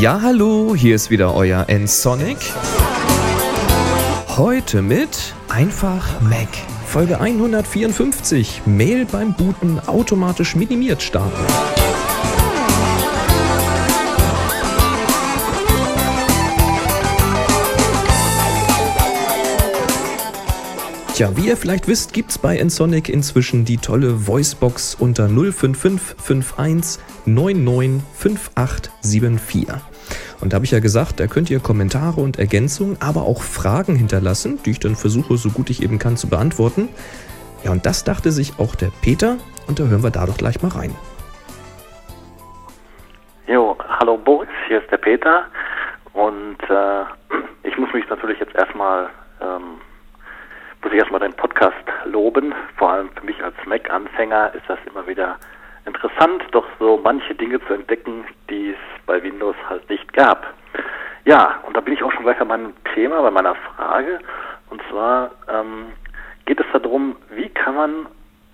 Ja, hallo, hier ist wieder euer N-Sonic. Heute mit Einfach Mac. Folge 154. Mail beim Booten automatisch minimiert starten. Tja, wie ihr vielleicht wisst, gibt's bei Ensonic inzwischen die tolle Voicebox unter 05551 995874. Und da habe ich ja gesagt, da könnt ihr Kommentare und Ergänzungen, aber auch Fragen hinterlassen, die ich dann versuche, so gut ich eben kann, zu beantworten. Ja, und das dachte sich auch der Peter und da hören wir da doch gleich mal rein. Jo, hallo Boris, hier ist der Peter und äh, ich muss mich natürlich jetzt erstmal ähm, muss ich erstmal den Podcast loben. Vor allem für mich als Mac-Anfänger ist das immer wieder interessant, doch so manche Dinge zu entdecken, die es Windows halt nicht gab. Ja, und da bin ich auch schon gleich bei meinem Thema, bei meiner Frage. Und zwar ähm, geht es darum, wie kann man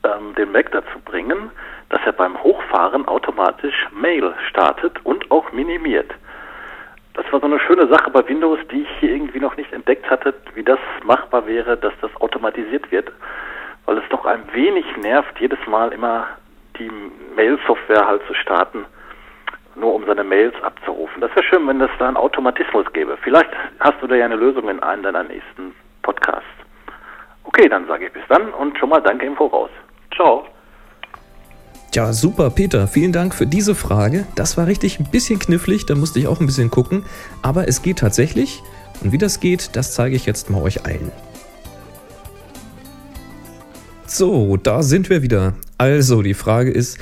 ähm, den Mac dazu bringen, dass er beim Hochfahren automatisch Mail startet und auch minimiert. Das war so eine schöne Sache bei Windows, die ich hier irgendwie noch nicht entdeckt hatte, wie das machbar wäre, dass das automatisiert wird, weil es doch ein wenig nervt, jedes Mal immer die Mail-Software halt zu starten, nur um seine Mails abzurufen. Das wäre schön, wenn es da einen Automatismus gäbe. Vielleicht hast du da ja eine Lösung in einem deiner nächsten Podcasts. Okay, dann sage ich bis dann und schon mal danke im Voraus. Ciao. Ja, super, Peter. Vielen Dank für diese Frage. Das war richtig ein bisschen knifflig, da musste ich auch ein bisschen gucken. Aber es geht tatsächlich. Und wie das geht, das zeige ich jetzt mal euch allen. So, da sind wir wieder. Also, die Frage ist,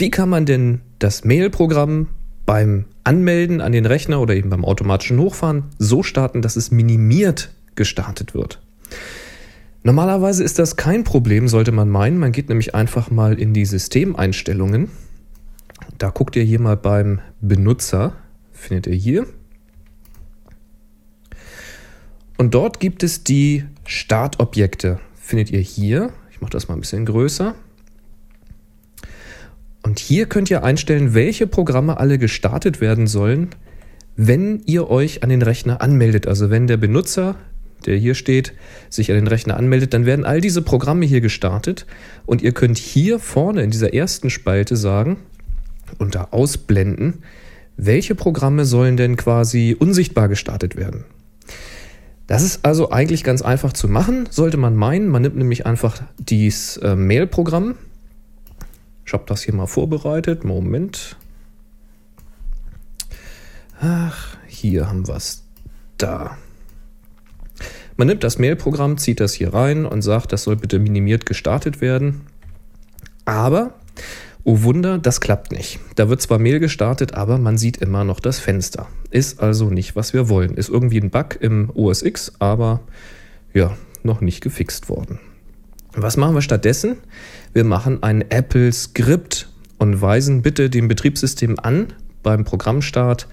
wie kann man denn das Mail-Programm beim Anmelden an den Rechner oder eben beim automatischen Hochfahren so starten, dass es minimiert gestartet wird? Normalerweise ist das kein Problem, sollte man meinen. Man geht nämlich einfach mal in die Systemeinstellungen. Da guckt ihr hier mal beim Benutzer, findet ihr hier. Und dort gibt es die Startobjekte, findet ihr hier. Ich mache das mal ein bisschen größer. Und hier könnt ihr einstellen, welche Programme alle gestartet werden sollen, wenn ihr euch an den Rechner anmeldet. Also wenn der Benutzer der hier steht, sich an den Rechner anmeldet, dann werden all diese Programme hier gestartet und ihr könnt hier vorne in dieser ersten Spalte sagen, unter Ausblenden, welche Programme sollen denn quasi unsichtbar gestartet werden. Das ist also eigentlich ganz einfach zu machen, sollte man meinen. Man nimmt nämlich einfach dieses äh, Mail-Programm. Ich habe das hier mal vorbereitet. Moment. Ach, hier haben wir es. Da. Man nimmt das Mail-Programm, zieht das hier rein und sagt, das soll bitte minimiert gestartet werden. Aber, oh Wunder, das klappt nicht. Da wird zwar Mail gestartet, aber man sieht immer noch das Fenster. Ist also nicht, was wir wollen. Ist irgendwie ein Bug im OS X, aber ja, noch nicht gefixt worden. Was machen wir stattdessen? Wir machen ein Apple-Skript und weisen bitte dem Betriebssystem an, beim Programmstart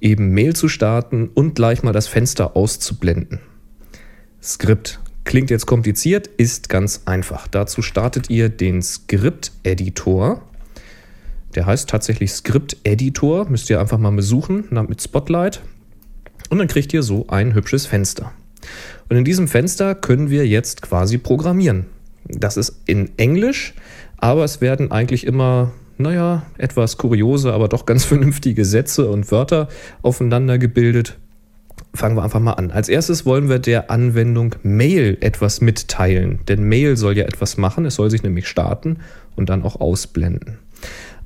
eben Mail zu starten und gleich mal das Fenster auszublenden. Skript. Klingt jetzt kompliziert, ist ganz einfach. Dazu startet ihr den Skript-Editor. Der heißt tatsächlich Skript-Editor. Müsst ihr einfach mal besuchen mit Spotlight. Und dann kriegt ihr so ein hübsches Fenster. Und in diesem Fenster können wir jetzt quasi programmieren. Das ist in Englisch, aber es werden eigentlich immer, naja, etwas kuriose, aber doch ganz vernünftige Sätze und Wörter aufeinander gebildet fangen wir einfach mal an. Als erstes wollen wir der Anwendung Mail etwas mitteilen, denn Mail soll ja etwas machen, es soll sich nämlich starten und dann auch ausblenden.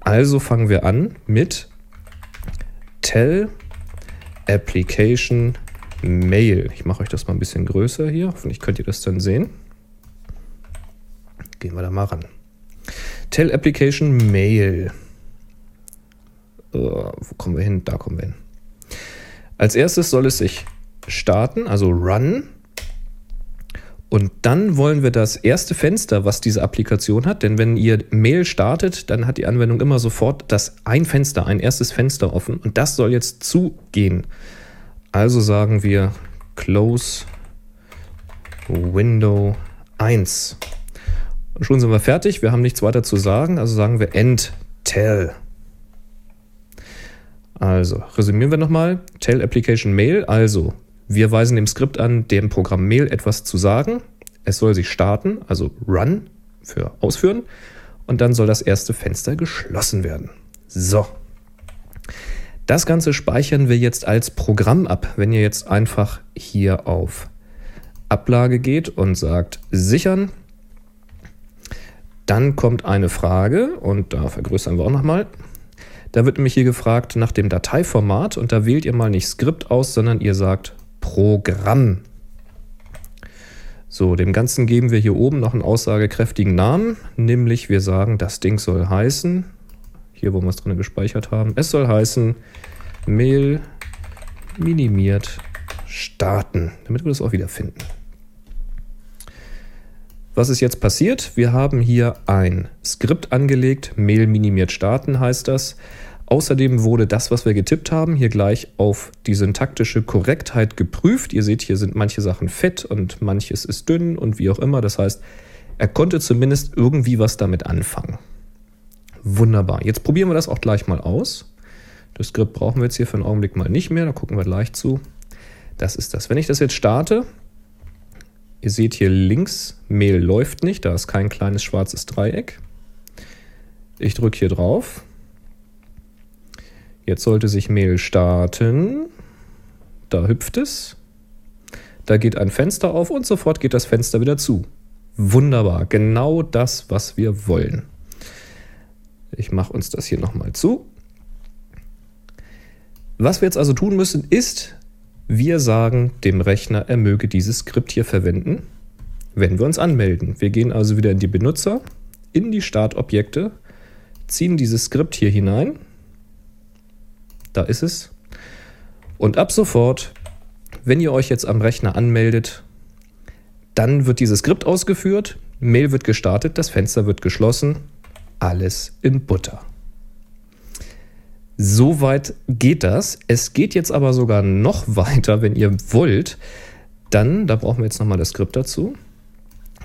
Also fangen wir an mit Tell Application Mail. Ich mache euch das mal ein bisschen größer hier, hoffentlich könnt ihr das dann sehen. Gehen wir da mal ran. Tell Application Mail. Uh, wo kommen wir hin? Da kommen wir hin. Als erstes soll es sich starten, also run. Und dann wollen wir das erste Fenster, was diese Applikation hat, denn wenn ihr Mail startet, dann hat die Anwendung immer sofort das ein Fenster, ein erstes Fenster offen und das soll jetzt zugehen. Also sagen wir close Window 1. Und schon sind wir fertig, wir haben nichts weiter zu sagen, also sagen wir end tell. Also, resümieren wir nochmal. Tell Application Mail. Also, wir weisen dem Skript an, dem Programm Mail etwas zu sagen. Es soll sich starten, also run für ausführen. Und dann soll das erste Fenster geschlossen werden. So. Das Ganze speichern wir jetzt als Programm ab. Wenn ihr jetzt einfach hier auf Ablage geht und sagt sichern, dann kommt eine Frage und da vergrößern wir auch nochmal. Da wird nämlich hier gefragt nach dem Dateiformat und da wählt ihr mal nicht Skript aus, sondern ihr sagt Programm. So, dem Ganzen geben wir hier oben noch einen aussagekräftigen Namen, nämlich wir sagen, das Ding soll heißen, hier wo wir es drin gespeichert haben, es soll heißen Mail minimiert starten, damit wir das auch wieder finden. Was ist jetzt passiert? Wir haben hier ein Skript angelegt, Mail minimiert starten heißt das. Außerdem wurde das, was wir getippt haben, hier gleich auf die syntaktische Korrektheit geprüft. Ihr seht, hier sind manche Sachen fett und manches ist dünn und wie auch immer. Das heißt, er konnte zumindest irgendwie was damit anfangen. Wunderbar. Jetzt probieren wir das auch gleich mal aus. Das Skript brauchen wir jetzt hier für einen Augenblick mal nicht mehr. Da gucken wir gleich zu. Das ist das. Wenn ich das jetzt starte, Ihr seht hier links, Mail läuft nicht, da ist kein kleines schwarzes Dreieck. Ich drücke hier drauf. Jetzt sollte sich Mail starten. Da hüpft es. Da geht ein Fenster auf und sofort geht das Fenster wieder zu. Wunderbar, genau das, was wir wollen. Ich mache uns das hier nochmal zu. Was wir jetzt also tun müssen, ist wir sagen dem Rechner, er möge dieses Skript hier verwenden, wenn wir uns anmelden. Wir gehen also wieder in die Benutzer, in die Startobjekte, ziehen dieses Skript hier hinein. Da ist es. Und ab sofort, wenn ihr euch jetzt am Rechner anmeldet, dann wird dieses Skript ausgeführt, Mail wird gestartet, das Fenster wird geschlossen, alles in Butter. So weit geht das. Es geht jetzt aber sogar noch weiter, wenn ihr wollt. Dann, da brauchen wir jetzt nochmal das Skript dazu.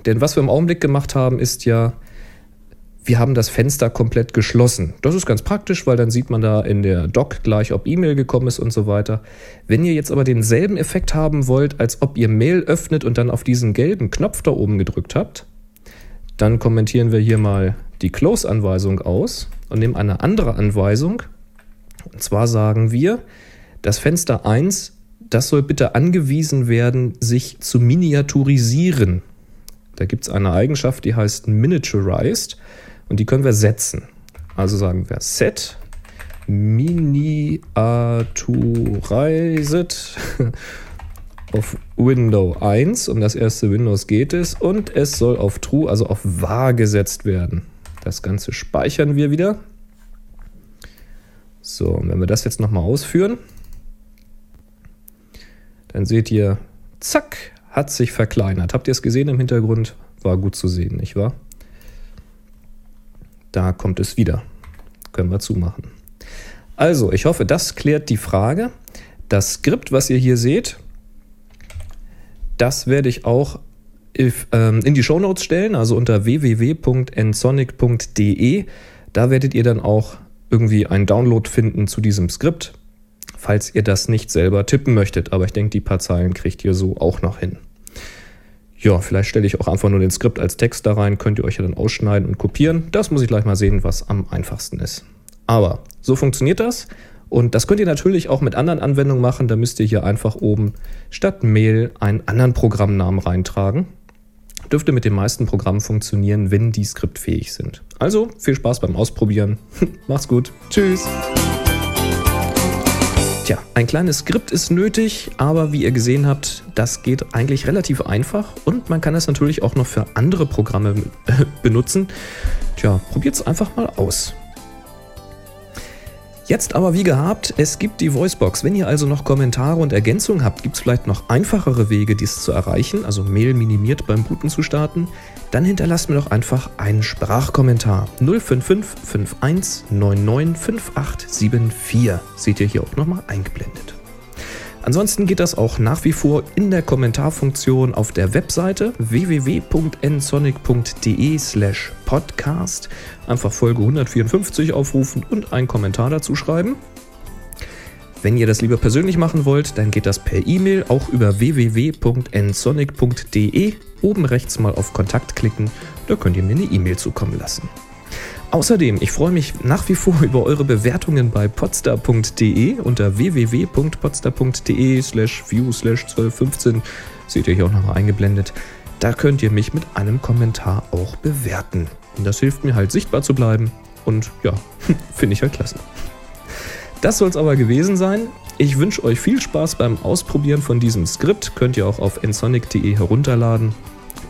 Denn was wir im Augenblick gemacht haben, ist ja, wir haben das Fenster komplett geschlossen. Das ist ganz praktisch, weil dann sieht man da in der Doc gleich, ob E-Mail gekommen ist und so weiter. Wenn ihr jetzt aber denselben Effekt haben wollt, als ob ihr Mail öffnet und dann auf diesen gelben Knopf da oben gedrückt habt, dann kommentieren wir hier mal die Close-Anweisung aus und nehmen eine andere Anweisung und zwar sagen wir, das Fenster 1, das soll bitte angewiesen werden, sich zu miniaturisieren. Da gibt es eine Eigenschaft, die heißt miniaturized und die können wir setzen. Also sagen wir set miniaturized auf Window 1, um das erste Windows geht es, und es soll auf True, also auf wahr gesetzt werden. Das Ganze speichern wir wieder. So, und wenn wir das jetzt nochmal ausführen, dann seht ihr, zack, hat sich verkleinert. Habt ihr es gesehen im Hintergrund? War gut zu sehen, nicht wahr? Da kommt es wieder. Können wir zumachen. Also, ich hoffe, das klärt die Frage. Das Skript, was ihr hier seht, das werde ich auch ähm, in die Shownotes stellen, also unter www.nsonic.de. Da werdet ihr dann auch irgendwie einen Download finden zu diesem Skript, falls ihr das nicht selber tippen möchtet. Aber ich denke, die paar Zeilen kriegt ihr so auch noch hin. Ja, vielleicht stelle ich auch einfach nur den Skript als Text da rein, könnt ihr euch ja dann ausschneiden und kopieren. Das muss ich gleich mal sehen, was am einfachsten ist. Aber so funktioniert das. Und das könnt ihr natürlich auch mit anderen Anwendungen machen. Da müsst ihr hier einfach oben statt Mail einen anderen Programmnamen reintragen. Dürfte mit den meisten Programmen funktionieren, wenn die skriptfähig sind. Also viel Spaß beim Ausprobieren. Macht's gut. Tschüss. Tja, ein kleines Skript ist nötig, aber wie ihr gesehen habt, das geht eigentlich relativ einfach und man kann es natürlich auch noch für andere Programme benutzen. Tja, probiert's einfach mal aus. Jetzt aber wie gehabt, es gibt die Voicebox. Wenn ihr also noch Kommentare und Ergänzungen habt, gibt es vielleicht noch einfachere Wege, dies zu erreichen, also Mail minimiert beim Booten zu starten, dann hinterlasst mir doch einfach einen Sprachkommentar. 055 51 99 5874. Seht ihr hier auch nochmal eingeblendet. Ansonsten geht das auch nach wie vor in der Kommentarfunktion auf der Webseite www.nsonic.de slash podcast. Einfach Folge 154 aufrufen und einen Kommentar dazu schreiben. Wenn ihr das lieber persönlich machen wollt, dann geht das per E-Mail auch über www.nsonic.de. Oben rechts mal auf Kontakt klicken, da könnt ihr mir eine E-Mail zukommen lassen. Außerdem, ich freue mich nach wie vor über eure Bewertungen bei podstar.de unter www.podstar.de slash view slash 1215. Seht ihr hier auch nochmal eingeblendet. Da könnt ihr mich mit einem Kommentar auch bewerten. Und das hilft mir halt sichtbar zu bleiben. Und ja, finde ich halt klasse. Das soll es aber gewesen sein. Ich wünsche euch viel Spaß beim Ausprobieren von diesem Skript. Könnt ihr auch auf nsonic.de herunterladen.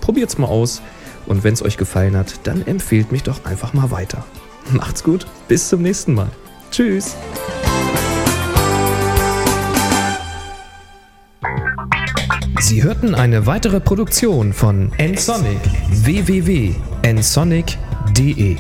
Probiert's mal aus und wenn es euch gefallen hat, dann empfehlt mich doch einfach mal weiter. Macht's gut, bis zum nächsten Mal. Tschüss. Sie hörten eine weitere Produktion von nsonic www.nsonic.de